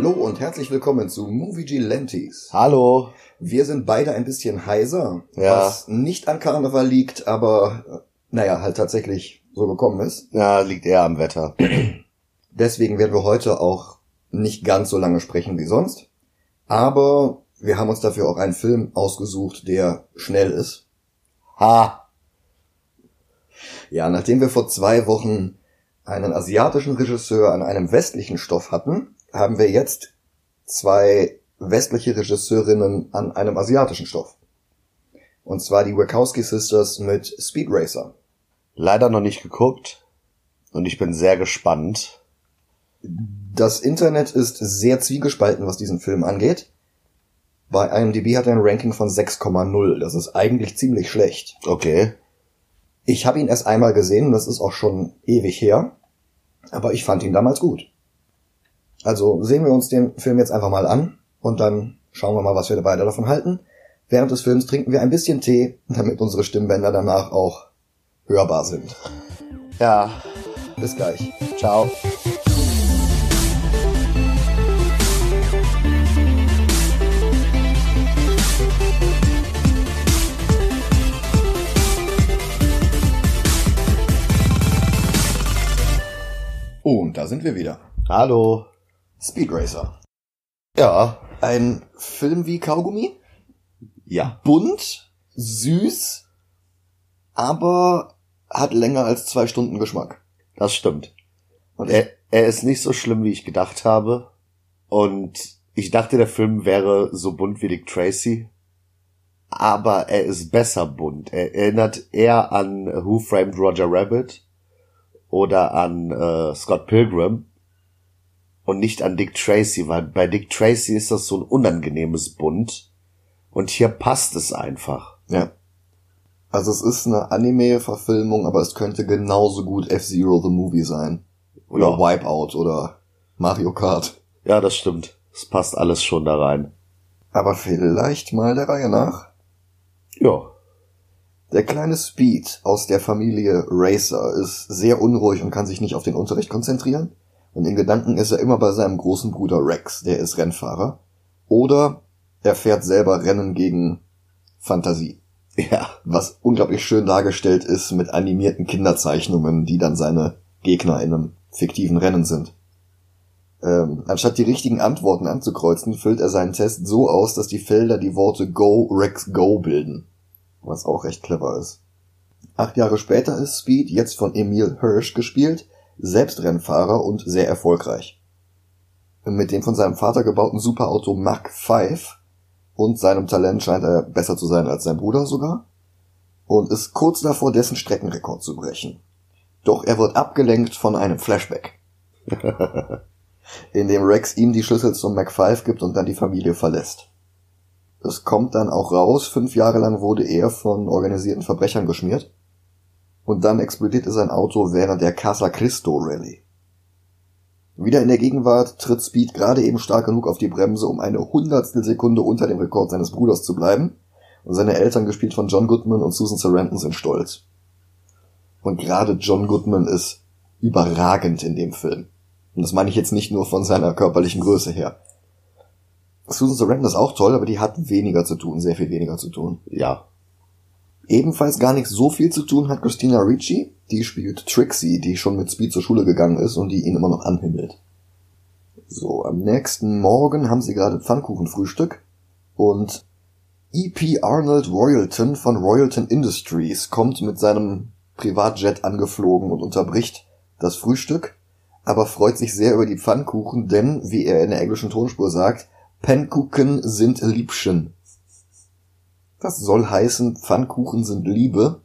Hallo und herzlich willkommen zu Movie Gelantes. Hallo. Wir sind beide ein bisschen heiser, Ja. was nicht an Karneval liegt, aber äh, naja, halt tatsächlich so gekommen ist. Ja, liegt eher am Wetter. Deswegen werden wir heute auch nicht ganz so lange sprechen wie sonst. Aber wir haben uns dafür auch einen Film ausgesucht, der schnell ist. Ha. Ja, nachdem wir vor zwei Wochen einen asiatischen Regisseur an einem westlichen Stoff hatten, haben wir jetzt zwei westliche Regisseurinnen an einem asiatischen Stoff. Und zwar die Wachowski Sisters mit Speed Racer. Leider noch nicht geguckt. Und ich bin sehr gespannt. Das Internet ist sehr zwiegespalten, was diesen Film angeht. Bei IMDb hat er ein Ranking von 6,0. Das ist eigentlich ziemlich schlecht. Okay. Ich habe ihn erst einmal gesehen, das ist auch schon ewig her, aber ich fand ihn damals gut. Also sehen wir uns den Film jetzt einfach mal an und dann schauen wir mal, was wir beide davon halten. Während des Films trinken wir ein bisschen Tee, damit unsere Stimmbänder danach auch hörbar sind. Ja. Bis gleich. Ciao. Und da sind wir wieder. Hallo. Speed Racer. Ja. Ein Film wie Kaugummi? Ja. Bunt, süß, aber hat länger als zwei Stunden Geschmack. Das stimmt. Und Er, er ist nicht so schlimm, wie ich gedacht habe. Und ich dachte, der Film wäre so bunt wie Dick Tracy. Aber er ist besser bunt. Er erinnert eher an Who Framed Roger Rabbit oder an äh, Scott Pilgrim und nicht an Dick Tracy, weil bei Dick Tracy ist das so ein unangenehmes Bunt und hier passt es einfach. Ja. Also es ist eine Anime-Verfilmung, aber es könnte genauso gut F-Zero the Movie sein. Oder Ja. Wipeout oder Mario Kart. Ja, das stimmt. Es passt alles schon da rein. Aber vielleicht mal der Reihe nach. Ja. Der kleine Speed aus der Familie Racer ist sehr unruhig und kann sich nicht auf den Unterricht konzentrieren. Und in Gedanken ist er immer bei seinem großen Bruder Rex, der ist Rennfahrer. Oder er fährt selber Rennen gegen Fantasie. Ja. was unglaublich schön dargestellt ist mit animierten Kinderzeichnungen, die dann seine Gegner in einem fiktiven Rennen sind. Ähm, anstatt die richtigen Antworten anzukreuzen, füllt er seinen Test so aus, dass die Felder die Worte Go, Rex, Go bilden. Was auch recht clever ist. Acht Jahre später ist Speed, jetzt von Emil Hirsch gespielt, selbst Rennfahrer und sehr erfolgreich. Mit dem von seinem Vater gebauten Superauto Mach 5 und seinem Talent scheint er besser zu sein als sein Bruder sogar und ist kurz davor, dessen Streckenrekord zu brechen. Doch er wird abgelenkt von einem Flashback, in dem Rex ihm die Schlüssel zum Mac 5 gibt und dann die Familie verlässt. Es kommt dann auch raus, fünf Jahre lang wurde er von organisierten Verbrechern geschmiert und dann explodierte sein Auto während der Casa Cristo Rally. Wieder in der Gegenwart tritt Speed gerade eben stark genug auf die Bremse, um eine Hundertstel Sekunde unter dem Rekord seines Bruders zu bleiben. Und seine Eltern, gespielt von John Goodman und Susan Sarandon, sind stolz. Und gerade John Goodman ist überragend in dem Film. Und das meine ich jetzt nicht nur von seiner körperlichen Größe her. Susan Sarandon ist auch toll, aber die hat weniger zu tun, sehr viel weniger zu tun. Ja. Ebenfalls gar nicht so viel zu tun hat Christina Ricci. Die spielt Trixie, die schon mit Speed zur Schule gegangen ist und die ihn immer noch anhimmelt. So, am nächsten Morgen haben sie gerade Pfannkuchenfrühstück und E.P. Arnold Royalton von Royalton Industries kommt mit seinem Privatjet angeflogen und unterbricht das Frühstück, aber freut sich sehr über die Pfannkuchen, denn, wie er in der englischen Tonspur sagt, Pannkuchen sind Liebchen. Das soll heißen, Pfannkuchen sind Liebe.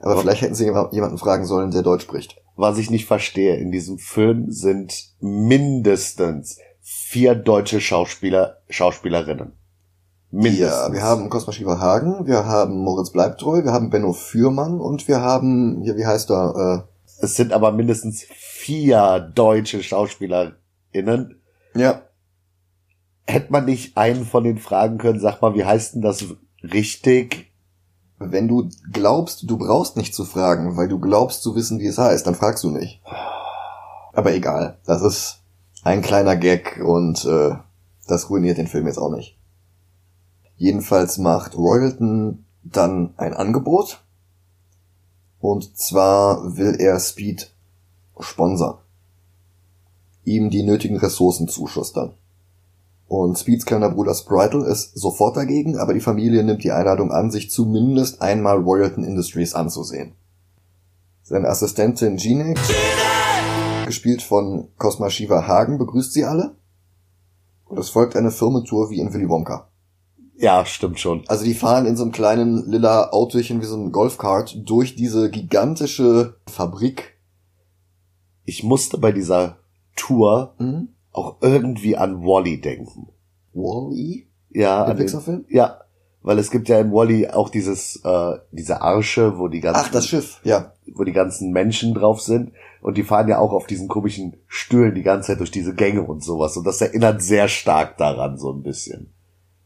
Aber Aber- vielleicht hätten sie jemand- jemanden fragen sollen, der Deutsch spricht. Was ich nicht verstehe, in diesem Film sind mindestens vier deutsche Schauspieler, Schauspielerinnen. Mindestens. Ja, wir haben Cosma Schieferhagen, wir haben Moritz Bleibtreu, wir haben Benno Fürmann und wir haben, hier, wie heißt er, Es sind aber mindestens vier deutsche SchauspielerInnen. äh, ja, Hätte man nicht einen von den fragen können, sag mal, wie heißt denn das richtig? wenn du glaubst, du brauchst nicht zu fragen, weil du glaubst zu wissen, wie es heißt, dann fragst du nicht. Aber egal, das ist ein kleiner Gag und äh, das ruiniert den Film jetzt auch nicht. Jedenfalls macht Royalton dann ein Angebot. Und zwar will er Speed sponsern. Ihm die nötigen Ressourcen zuschustern. Und Speeds kleiner Bruder Spritle ist sofort dagegen, aber die Familie nimmt die Einladung an, sich zumindest einmal Royalton Industries anzusehen. Seine Assistentin Jeanne, gespielt von Cosma Shiva Hagen, begrüßt sie alle. Und es folgt eine Firmentour wie in Willy Wonka. Ja, stimmt schon. Also die fahren in so einem kleinen lila Autochen wie so ein Golfkart durch diese gigantische Fabrik. Ich musste bei dieser Tour Mhm. Auch irgendwie an Wally denken. Wall-E? Ja, Der Pixar-Film? ja, weil es gibt ja in Wally auch dieses äh, diese Arsche, wo die ganzen Ach, das Schiff, ja. wo die ganzen Menschen drauf sind und die fahren ja auch auf diesen komischen Stühlen die ganze Zeit durch diese Gänge und sowas und das erinnert sehr stark daran so ein bisschen.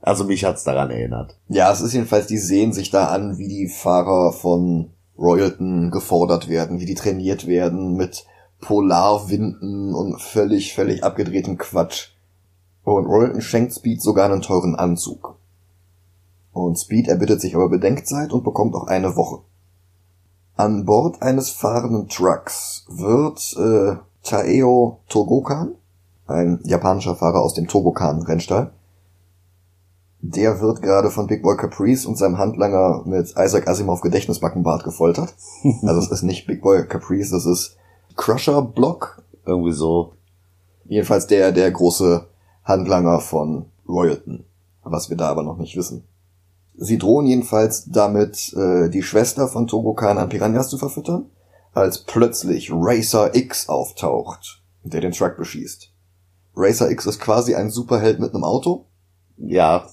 Also mich hat's daran erinnert. Ja, es ist jedenfalls, die sehen sich da an, wie die Fahrer von Royalton gefordert werden, wie die trainiert werden mit Polarwinden und völlig, völlig abgedrehtem Quatsch. Und Royalton schenkt Speed sogar einen teuren Anzug. Und Speed erbittet sich aber Bedenkzeit und bekommt auch eine Woche. An Bord eines fahrenden Trucks wird äh, Taeo Togokan, ein japanischer Fahrer aus dem Togokan-Rennstall, der wird gerade von Big Boy Caprice und seinem Handlanger mit Isaac Asimov Gedächtnisbackenbart gefoltert. Also es ist nicht Big Boy Caprice, das ist Crusher Block. Irgendwie so. Jedenfalls der, der große Handlanger von Royalton. Was wir da aber noch nicht wissen. Sie drohen jedenfalls damit, äh, die Schwester von Togokan an Piranhas zu verfüttern, als plötzlich Racer X auftaucht, der den Truck beschießt. Racer X ist quasi ein Superheld mit einem Auto, Ja.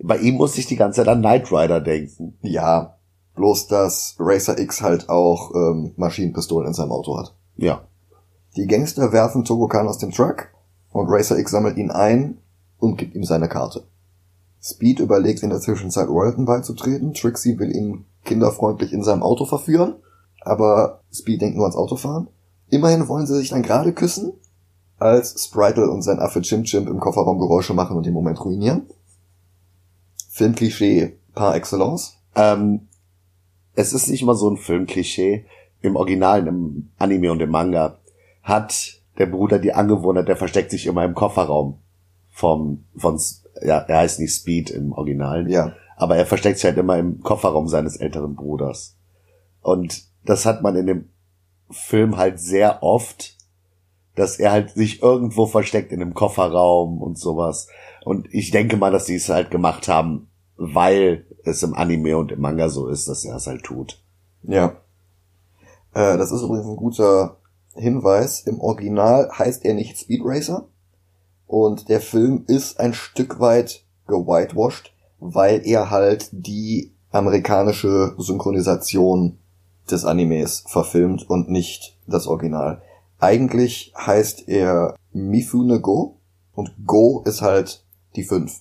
Bei ihm musste ich die ganze Zeit an Knight Rider denken. Ja, bloß dass Racer X halt auch ähm, Maschinenpistolen in seinem Auto hat. Ja. Die Gangster werfen Togokan aus dem Truck und Racer X sammelt ihn ein und gibt ihm seine Karte. Speed überlegt in der Zwischenzeit Royalton beizutreten. Trixie will ihn kinderfreundlich in seinem Auto verführen, aber Speed denkt nur ans Autofahren. Immerhin wollen sie sich dann gerade küssen, als Spritle und sein Affe Chim Chimp im Kofferraum Geräusche machen und den Moment ruinieren. Filmklischee par excellence. Ähm, es ist nicht mal so ein Filmklischee. Im Original, im Anime und im Manga hat der Bruder die Angewohnheit, der versteckt sich immer im Kofferraum vom, von, ja, er heißt nicht Speed im Original. Ja. Aber er versteckt sich halt immer im Kofferraum seines älteren Bruders. Und das hat man in dem Film halt sehr oft, dass er halt sich irgendwo versteckt in einem Kofferraum und sowas. Und ich denke mal, dass die es halt gemacht haben, weil es im Anime und im Manga so ist, dass er es halt tut. Ja. Äh, das ist übrigens ein guter Hinweis. Im Original heißt er nicht Speed Racer. Und der Film ist ein Stück weit gewhitewashed, weil er halt die amerikanische Synchronisation des Animes verfilmt und nicht das Original. Eigentlich heißt er Mifune Go und Go ist halt die 5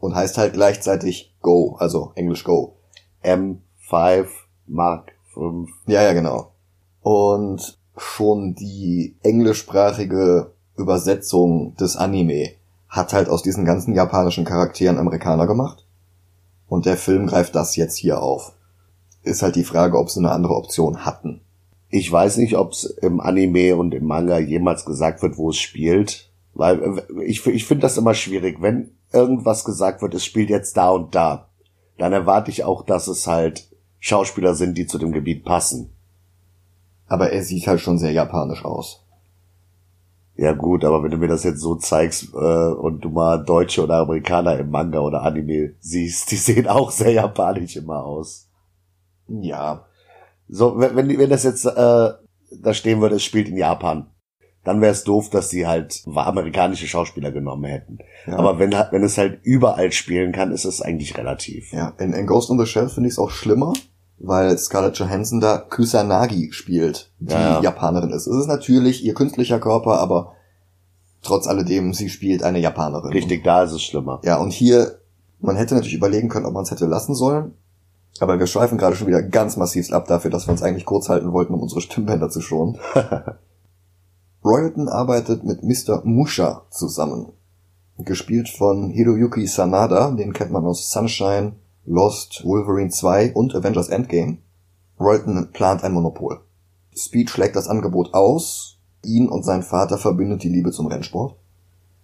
und heißt halt gleichzeitig Go, also Englisch Go. M5 Mark 5. Ja, ja, genau. Und schon die englischsprachige Übersetzung des Anime hat halt aus diesen ganzen japanischen Charakteren Amerikaner gemacht. Und der Film greift das jetzt hier auf. Ist halt die Frage, ob sie eine andere Option hatten. Ich weiß nicht, ob es im Anime und im Manga jemals gesagt wird, wo es spielt. Weil äh, ich, ich finde das immer schwierig. Wenn irgendwas gesagt wird, es spielt jetzt da und da, dann erwarte ich auch, dass es halt Schauspieler sind, die zu dem Gebiet passen. Aber er sieht halt schon sehr japanisch aus. Ja gut, aber wenn du mir das jetzt so zeigst äh, und du mal Deutsche oder Amerikaner im Manga oder Anime siehst, die sehen auch sehr japanisch immer aus. Ja. So, wenn, wenn das jetzt äh, da stehen würde, es spielt in Japan, dann wäre es doof, dass sie halt amerikanische Schauspieler genommen hätten. ja. Aber wenn, wenn es halt überall spielen kann, ist es eigentlich relativ. Ja, in, in Ghost in the Shell finde ich es auch schlimmer, weil Scarlett Johansson da Kusanagi spielt, die Ja, ja. Japanerin ist. Es ist natürlich ihr künstlicher Körper, aber trotz alledem, sie spielt eine Japanerin. Richtig, da ist es schlimmer. Ja, und hier, man hätte natürlich überlegen können, ob man es hätte lassen sollen. Aber wir schweifen gerade schon wieder ganz massiv ab dafür, dass wir uns eigentlich kurz halten wollten, um unsere Stimmbänder zu schonen. Royalton arbeitet mit Mr. Musha zusammen. Gespielt von Hiroyuki Sanada, den kennt man aus Sunshine, Lost, Wolverine 2 und Avengers Endgame. Royalton plant ein Monopol. Speed schlägt das Angebot aus, ihn und sein Vater verbindet die Liebe zum Rennsport.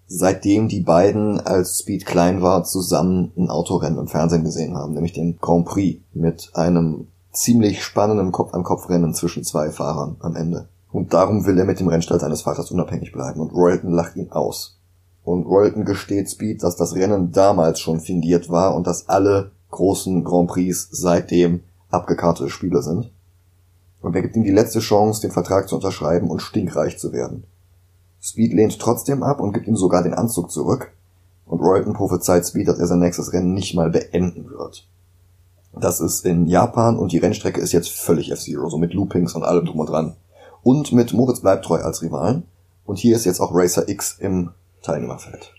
Seitdem die beiden, als Speed klein war, zusammen ein Autorennen im Fernsehen gesehen haben, nämlich den Grand Prix mit einem ziemlich spannenden Kopf-an-Kopf-Rennen zwischen zwei Fahrern am Ende. Und darum will er mit dem Rennstall seines Vaters unabhängig bleiben und Royalton lacht ihn aus. Und Royalton gesteht Speed, dass das Rennen damals schon fingiert war und dass alle großen Grand Prix seitdem abgekartete Spiele sind. Und er gibt ihm die letzte Chance, den Vertrag zu unterschreiben und stinkreich zu werden. Speed lehnt trotzdem ab und gibt ihm sogar den Anzug zurück. Und Royalton prophezeit Speed, dass er sein nächstes Rennen nicht mal beenden wird. Das ist in Japan und die Rennstrecke ist jetzt völlig F-Zero, so mit Loopings und allem drum und dran. Und mit Moritz Bleibtreu als Rivalen. Und hier ist jetzt auch Racer X im Teilnehmerfeld.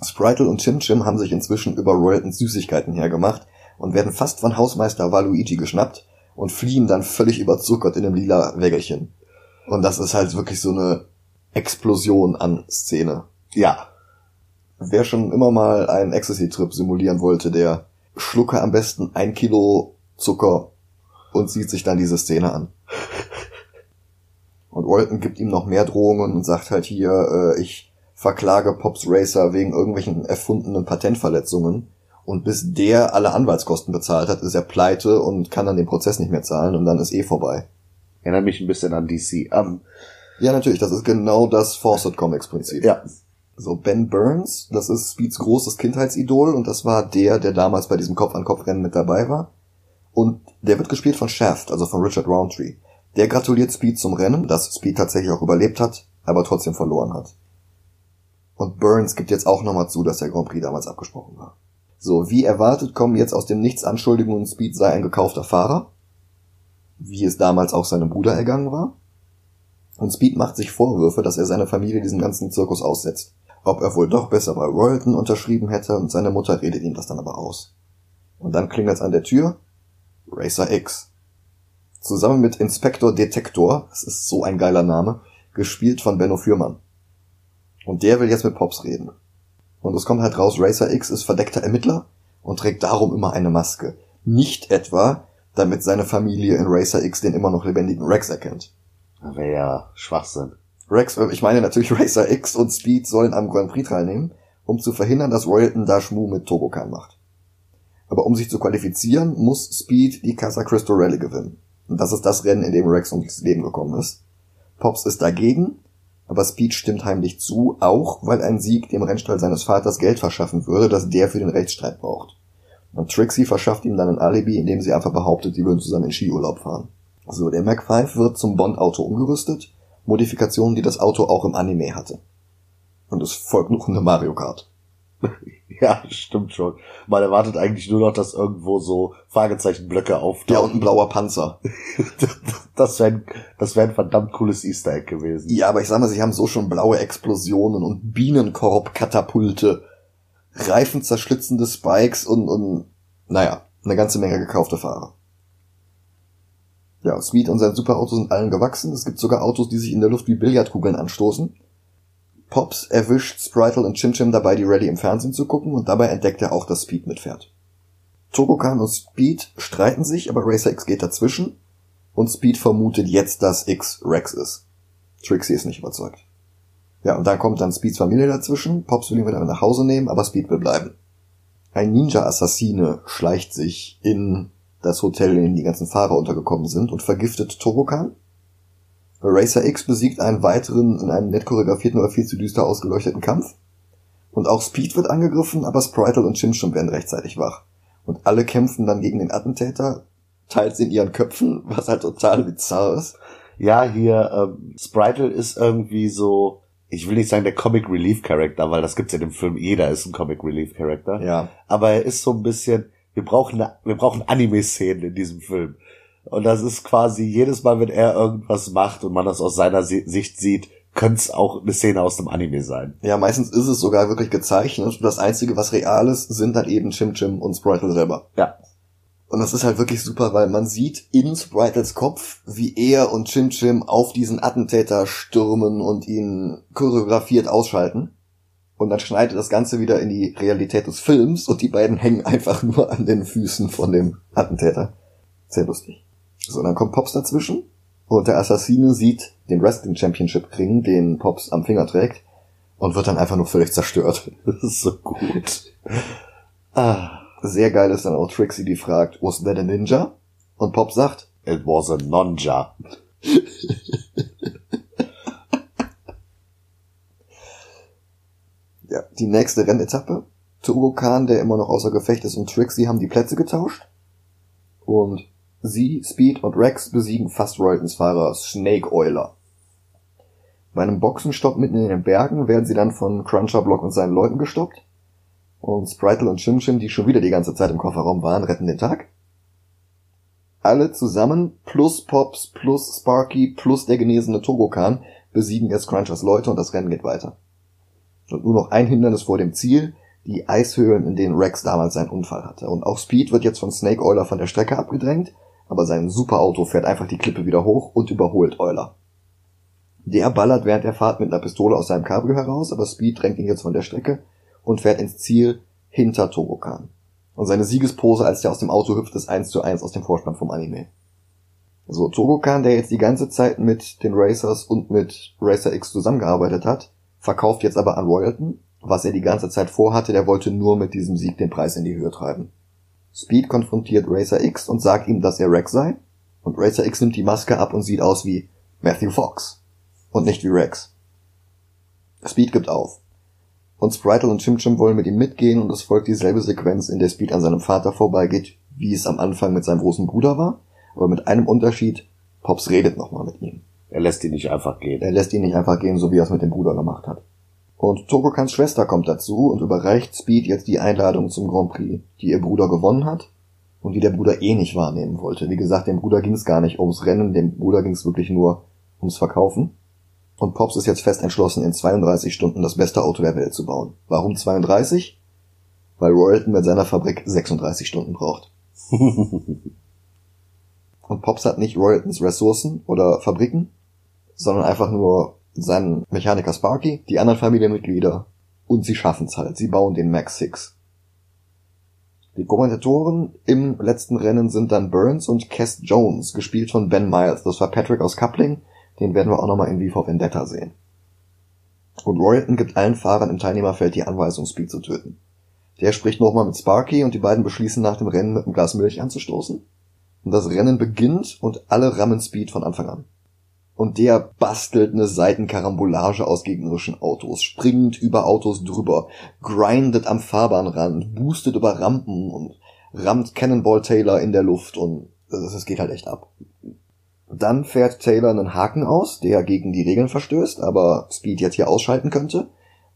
Spritel und Chim Chim haben sich inzwischen über Royaltons Süßigkeiten hergemacht und werden fast von Hausmeister Waluigi geschnappt und fliehen dann völlig überzuckert in einem lila Wägelchen. Und das ist halt wirklich so eine Explosion an Szene. Ja. Wer schon immer mal einen Ecstasy-Trip simulieren wollte, der schlucke am besten ein Kilo Zucker und sieht sich dann diese Szene an. Und Walton gibt ihm noch mehr Drohungen und sagt halt hier, äh, ich verklage Pops Racer wegen irgendwelchen erfundenen Patentverletzungen. Und bis der alle Anwaltskosten bezahlt hat, ist er pleite und kann dann den Prozess nicht mehr zahlen und dann ist eh vorbei. Erinnert mich ein bisschen an DC. Um, ja, natürlich, das ist genau das Fawcett Comics Prinzip. ja. So, Ben Burns, das ist Speeds großes Kindheitsidol und das war der, der damals bei diesem Kopf-an-Kopf-Rennen mit dabei war. Und der wird gespielt von Shaft, also von Richard Roundtree. Der gratuliert Speed zum Rennen, das Speed tatsächlich auch überlebt hat, aber trotzdem verloren hat. Und Burns gibt jetzt auch nochmal zu, dass der Grand Prix damals abgesprochen war. So, wie erwartet kommen jetzt aus dem Nichts Anschuldigungen, Speed sei ein gekaufter Fahrer. Wie es damals auch seinem Bruder ergangen war. Und Speed macht sich Vorwürfe, dass er seine Familie diesem ganzen Zirkus aussetzt. Ob er wohl doch besser bei Royalton unterschrieben hätte und seine Mutter redet ihm das dann aber aus. Und dann klingelt's an der Tür. Racer X. Zusammen mit Inspektor Detektor, das ist so ein geiler Name, gespielt von Benno Fürmann. Und der will jetzt mit Pops reden. Und es kommt halt raus, Racer X ist verdeckter Ermittler und trägt darum immer eine Maske. Nicht etwa, damit seine Familie in Racer X den immer noch lebendigen Rex erkennt. Wäre ja Schwachsinn. Rex, äh, ich meine natürlich Racer X und Speed sollen am Grand Prix teilnehmen, um zu verhindern, dass Royalton da Schmu mit Togokan macht. Aber um sich zu qualifizieren, muss Speed die Casa Cristo Rally gewinnen. Und das ist das Rennen, in dem Rex ums Leben gekommen ist. Pops ist dagegen, aber Speed stimmt heimlich zu, auch weil ein Sieg dem Rennstall seines Vaters Geld verschaffen würde, das der für den Rechtsstreit braucht. Und Trixie verschafft ihm dann ein Alibi, indem sie einfach behauptet, sie würden zusammen in Skiurlaub fahren. So, der Mac 5 wird zum Bond-Auto umgerüstet, Modifikationen, die das Auto auch im Anime hatte. Und es folgt noch eine Mario Kart. Ja, stimmt schon. Man erwartet eigentlich nur noch, dass irgendwo so Fragezeichenblöcke Ja, und auftauchen. ein blauer Panzer. das wäre das wär ein verdammt cooles Easter Egg gewesen. Ja, aber ich sag mal, sie haben so schon blaue Explosionen und Bienenkorb-Katapulte, reifenzerschlitzende Spikes und, und, naja, eine ganze Menge gekaufte Fahrer. Ja, Speed und sein Superauto sind allen gewachsen. Es gibt sogar Autos, die sich in der Luft wie Billardkugeln anstoßen. Pops erwischt Spritle und Chim Chim dabei, die Rallye im Fernsehen zu gucken und dabei entdeckt er auch, dass Speed mitfährt. Togokan und Speed streiten sich, aber Racer X geht dazwischen und Speed vermutet jetzt, dass X Rex ist. Trixie ist nicht überzeugt. Ja, und dann kommt dann Speeds Familie dazwischen. Pops will ihn wieder nach Hause nehmen, aber Speed will bleiben. Ein Ninja-Assassine schleicht sich in das Hotel, in dem die ganzen Fahrer untergekommen sind und vergiftet Togokan. Racer X besiegt einen weiteren in einem nett choreografierten oder viel zu düster ausgeleuchteten Kampf. Und auch Speed wird angegriffen, aber Spritle und Chimchum werden rechtzeitig wach. Und alle kämpfen dann gegen den Attentäter, teils in ihren Köpfen, was halt total bizarr ist. Ja, hier, ähm, Spritle ist irgendwie so, ich will nicht sagen der Comic Relief Character, weil das gibt's ja in dem Film, jeder ist ein Comic Relief Character. Ja. Aber er ist so ein bisschen, wir brauchen, eine- wir brauchen Anime-Szenen in diesem Film. Und das ist quasi jedes Mal, wenn er irgendwas macht und man das aus seiner Si- Sicht sieht, könnte es auch eine Szene aus dem Anime sein. Ja, meistens ist es sogar wirklich gezeichnet. Und das Einzige, was real ist, sind dann eben Chim Chim und Spritle selber. Ja. Und das ist halt wirklich super, weil man sieht in Spritles Kopf, wie er und Chim Chim auf diesen Attentäter stürmen und ihn choreografiert ausschalten. Und dann schneidet das Ganze wieder in die Realität des Films und die beiden hängen einfach nur an den Füßen von dem Attentäter. Sehr lustig. So, dann kommt Pops dazwischen und der Assassine sieht den Wrestling Championship Ring, den Pops am Finger trägt und wird dann einfach nur völlig zerstört. Das ist so gut. Ah. Sehr geil ist dann auch Trixie, die fragt, was that a ninja? Und Pop sagt, It was a nonja. ja, die nächste Rennetappe. Togo Khan, der immer noch außer Gefecht ist, und Trixie haben die Plätze getauscht. Und sie, Speed und Rex besiegen fast Royaltons Fahrer Snake Oiler. Bei einem Boxenstopp mitten in den Bergen werden sie dann von Cruncher Block und seinen Leuten gestoppt. Und Spritle und Chim Chim, die schon wieder die ganze Zeit im Kofferraum waren, retten den Tag. Alle zusammen, plus Pops, plus Sparky, plus der genesene Togokan, besiegen jetzt Crunchers Leute und das Rennen geht weiter. Und nur noch ein Hindernis vor dem Ziel, die Eishöhlen, in denen Rex damals seinen Unfall hatte. Und auch Speed wird jetzt von Snake Euler von der Strecke abgedrängt, aber sein Superauto fährt einfach die Klippe wieder hoch und überholt Euler. Der ballert während der Fahrt mit einer Pistole aus seinem Cabrio heraus, aber Speed drängt ihn jetzt von der Strecke und fährt ins Ziel hinter Togokan. Und seine Siegespose, als der aus dem Auto hüpft, ist eins zu eins aus dem Vorspann vom Anime. So, Togokan, der jetzt die ganze Zeit mit den Racers und mit Racer X zusammengearbeitet hat, verkauft jetzt aber an Royalton, was er die ganze Zeit vorhatte, der wollte nur mit diesem Sieg den Preis in die Höhe treiben. Speed konfrontiert Racer X und sagt ihm, dass er Rex sei, und Racer X nimmt die Maske ab und sieht aus wie Matthew Fox und nicht wie Rex. Speed gibt auf. Und Spritle und Chim Chim wollen mit ihm mitgehen und es folgt dieselbe Sequenz, in der Speed an seinem Vater vorbeigeht, wie es am Anfang mit seinem großen Bruder war, aber mit einem Unterschied, Pops redet nochmal mit ihm. Er lässt ihn nicht einfach gehen. Er lässt ihn nicht einfach gehen, so wie er es mit dem Bruder gemacht hat. Und Tokokans Schwester kommt dazu und überreicht Speed jetzt die Einladung zum Grand Prix, die ihr Bruder gewonnen hat und die der Bruder eh nicht wahrnehmen wollte. Wie gesagt, dem Bruder ging es gar nicht ums Rennen, dem Bruder ging es wirklich nur ums Verkaufen. Und Pops ist jetzt fest entschlossen, in 32 Stunden das beste Auto der Welt zu bauen. Warum 32? Weil Royalton mit seiner Fabrik 36 Stunden braucht. Und Pops hat nicht Royaltons Ressourcen oder Fabriken, sondern einfach nur seinen Mechaniker Sparky, die anderen Familienmitglieder und sie schaffen's halt. Sie bauen den Max 6. Die Kommentatoren im letzten Rennen sind dann Burns und Cass Jones, gespielt von Ben Miles. Das war Patrick aus Coupling, den werden wir auch nochmal in V for Vendetta sehen. Und Royalton gibt allen Fahrern im Teilnehmerfeld die Anweisung, Speed zu töten. Der spricht nochmal mit Sparky und die beiden beschließen nach dem Rennen mit einem Glas Milch anzustoßen. Und das Rennen beginnt und alle rammen Speed von Anfang an. Und der bastelt eine Seitenkarambolage aus gegnerischen Autos, springt über Autos drüber, grindet am Fahrbahnrand, boostet über Rampen und rammt Cannonball Taylor in der Luft und es geht halt echt ab. Dann fährt Taylor einen Haken aus, der gegen die Regeln verstößt, aber Speed jetzt hier ausschalten könnte.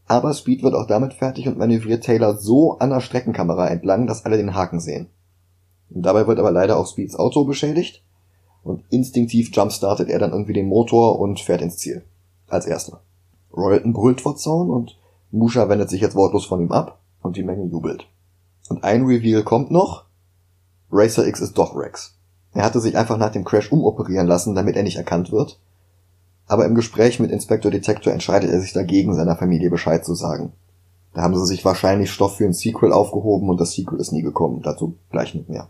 Aber Speed wird auch damit fertig und manövriert Taylor so an der Streckenkamera entlang, dass alle den Haken sehen. Dabei wird aber leider auch Speeds Auto beschädigt und instinktiv jumpstartet er dann irgendwie den Motor und fährt ins Ziel. Als erster. Royalton brüllt vor Zaun und Musha wendet sich jetzt wortlos von ihm ab und die Menge jubelt. Und ein Reveal kommt noch. Racer X ist doch Rex. Er hatte sich einfach nach dem Crash umoperieren lassen, damit er nicht erkannt wird. Aber im Gespräch mit Inspector Detector entscheidet er sich dagegen, seiner Familie Bescheid zu sagen. Da haben sie sich wahrscheinlich Stoff für ein Sequel aufgehoben und das Sequel ist nie gekommen. Dazu gleich nicht mehr.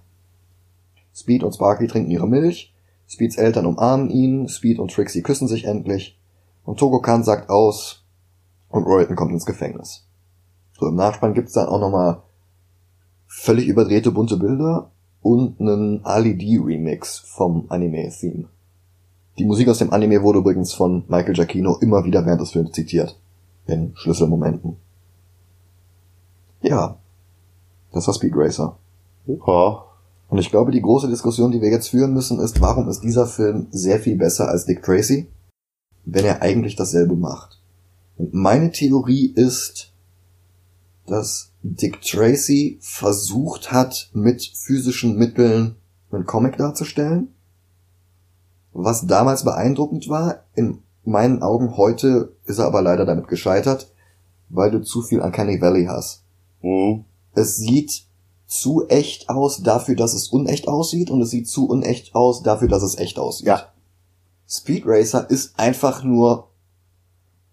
Speed und Sparky trinken ihre Milch, Speeds Eltern umarmen ihn, Speed und Trixie küssen sich endlich und Togokan sagt aus und Royalton kommt ins Gefängnis. So, im Nachspann gibt's dann auch nochmal völlig überdrehte bunte Bilder und einen Ali D Remix vom Anime-Theme. Die Musik aus dem Anime wurde übrigens von Michael Giacchino immer wieder während des Films zitiert. In Schlüsselmomenten. Ja. Das war Speed Racer. Ja. Und ich glaube, die große Diskussion, die wir jetzt führen müssen, ist, warum ist dieser Film sehr viel besser als Dick Tracy, wenn er eigentlich dasselbe macht? Und meine Theorie ist, dass Dick Tracy versucht hat, mit physischen Mitteln einen Comic darzustellen. Was damals beeindruckend war, in meinen Augen heute ist er aber leider damit gescheitert, weil du zu viel an Canny Valley hast. Mhm. Es sieht zu echt aus dafür, dass es unecht aussieht und es sieht zu unecht aus dafür, dass es echt aussieht. Ja. Speed Racer ist einfach nur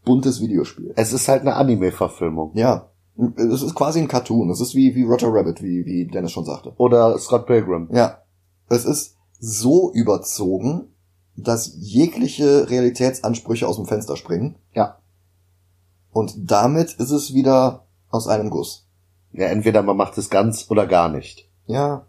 buntes Videospiel. Es ist halt eine Anime-Verfilmung. Ja. Es ist quasi ein Cartoon. Es ist wie, wie Roger Rabbit, wie, wie Dennis schon sagte. Oder Scott Pilgrim. Ja. Es ist so überzogen, dass jegliche Realitätsansprüche aus dem Fenster springen. Ja. Und damit ist es wieder aus einem Guss. Ja, entweder man macht es ganz oder gar nicht. Ja.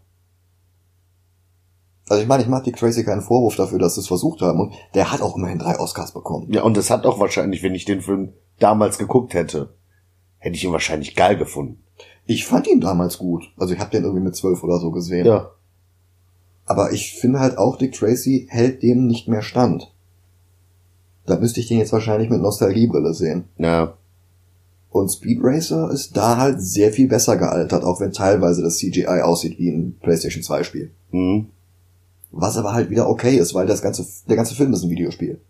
Also ich meine, ich mache Dick Tracy keinen Vorwurf dafür, dass sie es versucht haben. Und der hat auch immerhin drei Oscars bekommen. Ja, und das hat auch wahrscheinlich, wenn ich den Film damals geguckt hätte, hätte ich ihn wahrscheinlich geil gefunden. Ich fand ihn damals gut. Also ich habe den irgendwie mit zwölf oder so gesehen. Ja. Aber ich finde halt auch, Dick Tracy hält dem nicht mehr stand. Da müsste ich den jetzt wahrscheinlich mit Nostalgiebrille sehen. Ja. Und Speed Racer ist da halt sehr viel besser gealtert, auch wenn teilweise das CGI aussieht wie ein PlayStation 2 Spiel. Mhm. Was aber halt wieder okay ist, weil das ganze, der ganze Film ist ein Videospiel.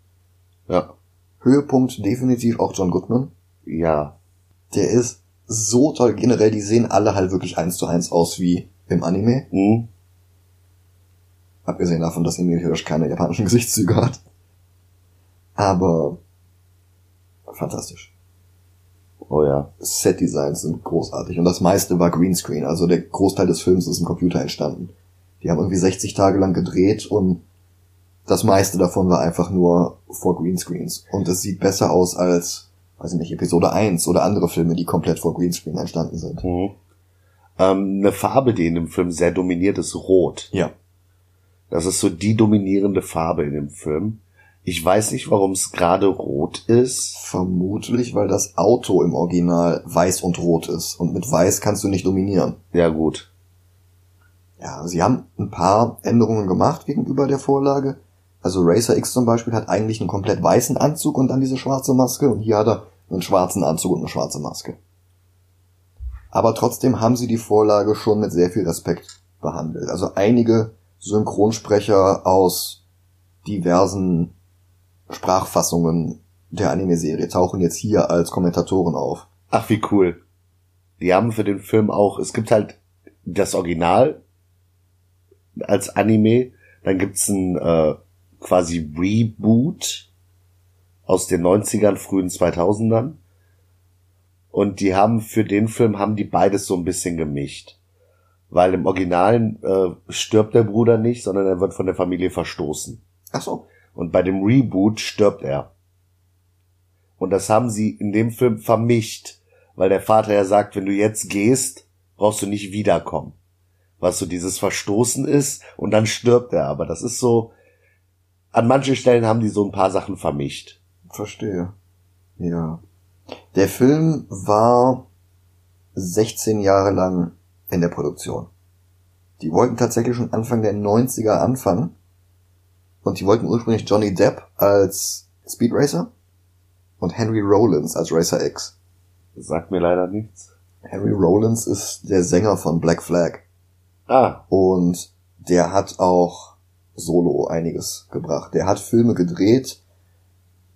Ja. Höhepunkt definitiv auch John Goodman. Ja. Der ist so toll. Generell, die sehen alle halt wirklich eins zu eins aus wie im Anime. Mhm. Abgesehen davon, dass Emil Hirsch keine japanischen Gesichtszüge hat. Aber fantastisch. Oh ja. Set-Designs sind großartig. Und das meiste war Greenscreen. Also der Großteil des Films ist im Computer entstanden. Die haben irgendwie 60 Tage lang gedreht und das meiste davon war einfach nur vor Greenscreens. Und es sieht besser aus als, weiß ich nicht, Episode 1 oder andere Filme, die komplett vor Greenscreen entstanden sind. Mhm. Ähm, eine Farbe, die in dem Film sehr dominiert, ist Rot. Ja. Das ist so die dominierende Farbe in dem Film. Ich weiß nicht, warum es gerade rot ist. Vermutlich, weil das Auto im Original weiß und rot ist. Und mit weiß kannst du nicht dominieren. Ja, gut. Ja, sie haben ein paar Änderungen gemacht gegenüber der Vorlage. Also Racer X zum Beispiel hat eigentlich einen komplett weißen Anzug und dann diese schwarze Maske. Und hier hat er einen schwarzen Anzug und eine schwarze Maske. Aber trotzdem haben sie die Vorlage schon mit sehr viel Respekt behandelt. Also einige Synchronsprecher aus diversen Sprachfassungen der Anime-Serie tauchen jetzt hier als Kommentatoren auf. Ach, wie cool. Die haben für den Film auch, es gibt halt das Original als Anime, dann gibt's ein äh, quasi Reboot aus den 90ern, frühen 2000ern. Und die haben für den Film haben die beides so ein bisschen gemischt. Weil im Originalen äh, stirbt der Bruder nicht, sondern er wird von der Familie verstoßen. Ach so. Und bei dem Reboot stirbt er. Und das haben sie in dem Film vermischt, weil der Vater ja sagt, wenn du jetzt gehst, brauchst du nicht wiederkommen. Was so dieses Verstoßen ist und dann stirbt er. Aber das ist so, an manchen Stellen haben die so ein paar Sachen vermischt. Verstehe. Ja. Der Film war 16 Jahre lang in der Produktion. Die wollten tatsächlich schon Anfang der 90er anfangen. Und die wollten ursprünglich Johnny Depp als Speed Racer und Henry Rollins als Racer X. Das sagt mir leider nichts. Henry Rollins ist der Sänger von Black Flag. Ah, Und der hat auch solo einiges gebracht. Der hat Filme gedreht.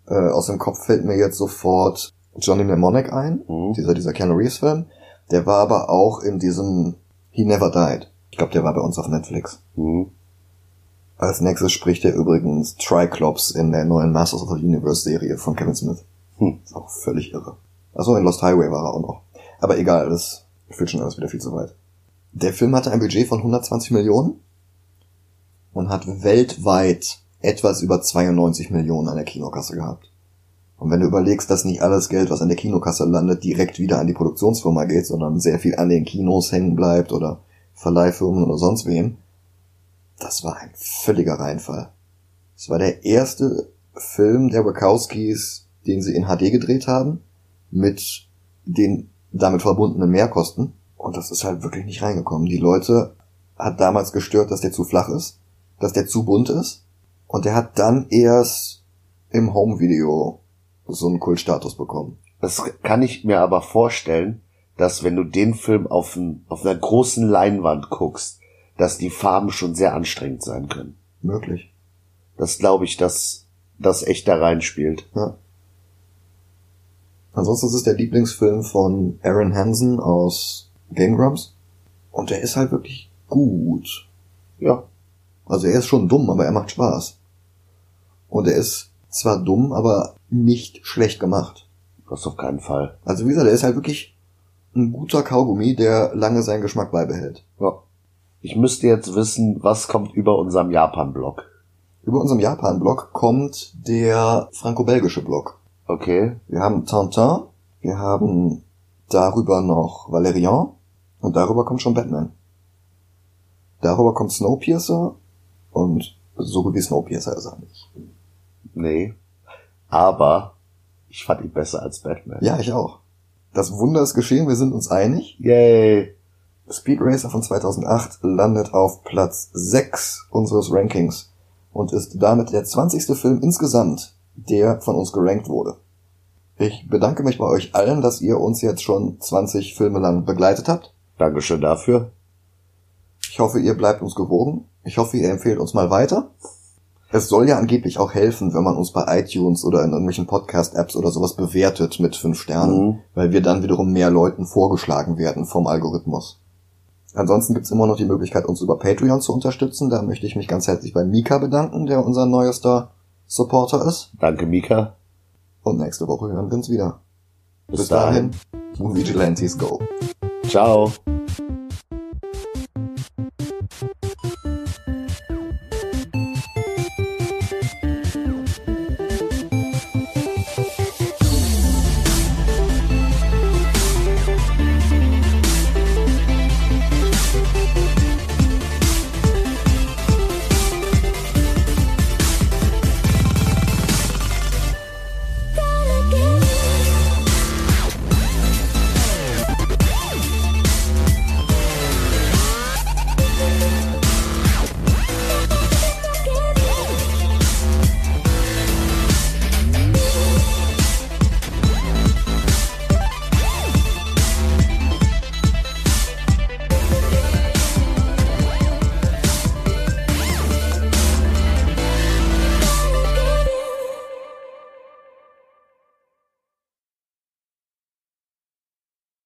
Äh, aus dem Kopf fällt mir jetzt sofort Johnny Mnemonic ein, Mhm. dieser, dieser Keanu Reeves Film. Der war aber auch in diesem He Never Died. Ich glaube, der war bei uns auf Netflix. hm. Als nächstes spricht er übrigens Triclops in der neuen Masters of the Universe Serie von Kevin Smith. Hm. Ist auch völlig irre. Achso, in Lost Highway war er auch noch. Aber egal, das führt schon alles wieder viel zu weit. Der Film hatte ein Budget von 120 Millionen und hat weltweit etwas über 92 Millionen an der Kinokasse gehabt. Und wenn du überlegst, dass nicht alles Geld, was an der Kinokasse landet, direkt wieder an die Produktionsfirma geht, sondern sehr viel an den Kinos hängen bleibt oder Verleihfirmen oder sonst wem, das war ein völliger Reinfall. Es war der erste Film der Wachowskis, den sie in HD gedreht haben, mit den damit verbundenen Mehrkosten. Und das ist halt wirklich nicht reingekommen. Die Leute hat damals gestört, dass der zu flach ist, dass der zu bunt ist. Und der hat dann erst im Home-Video so einen Kultstatus bekommen. Das kann ich mir aber vorstellen, dass wenn du den Film auf, ein, auf einer großen Leinwand guckst, dass die Farben schon sehr anstrengend sein können. Möglich. Das glaube ich, dass das echt da reinspielt. Ja. Ansonsten ist es der Lieblingsfilm von Aaron Hansen aus Game Grumps. Und der ist halt wirklich gut. Ja. Also er ist schon dumm, aber er macht Spaß. Und er ist zwar dumm, aber nicht schlecht gemacht. Das auf keinen Fall. Also wie gesagt, er ist halt wirklich ein guter Kaugummi, der lange seinen Geschmack beibehält. Ja. Ich müsste jetzt wissen, was kommt über unserem Japan-Blog. Über unserem Japan-Blog kommt der franco-belgische Blog. Okay. Wir haben Tintin, wir haben darüber noch Valerian und darüber kommt schon Batman. Darüber kommt Snowpiercer und so gut wie Snowpiercer ist er nicht. Nee. Aber ich fand ihn besser als Batman. Ja, ich auch. Das Wunder ist geschehen, wir sind uns einig. Yay. Speed Racer von 2008 landet auf Platz 6 unseres Rankings und ist damit der 20. Film insgesamt, der von uns gerankt wurde. Ich bedanke mich bei euch allen, dass ihr uns jetzt schon 20 Filme lang begleitet habt. Dankeschön dafür. Ich hoffe, ihr bleibt uns gewogen. Ich hoffe, ihr empfehlt uns mal weiter. Es soll ja angeblich auch helfen, wenn man uns bei iTunes oder in irgendwelchen Podcast-Apps oder sowas bewertet mit fünf Sternen, Mhm. weil wir dann wiederum mehr Leuten vorgeschlagen werden vom Algorithmus. Ansonsten gibt's immer noch die Möglichkeit, uns über Patreon zu unterstützen. Da möchte ich mich ganz herzlich bei Mika bedanken, der unser neuester Supporter ist. Danke, Mika. Und nächste Woche hören wir uns wieder. Bis, dahin. Movie Vigilantes go. Ciao.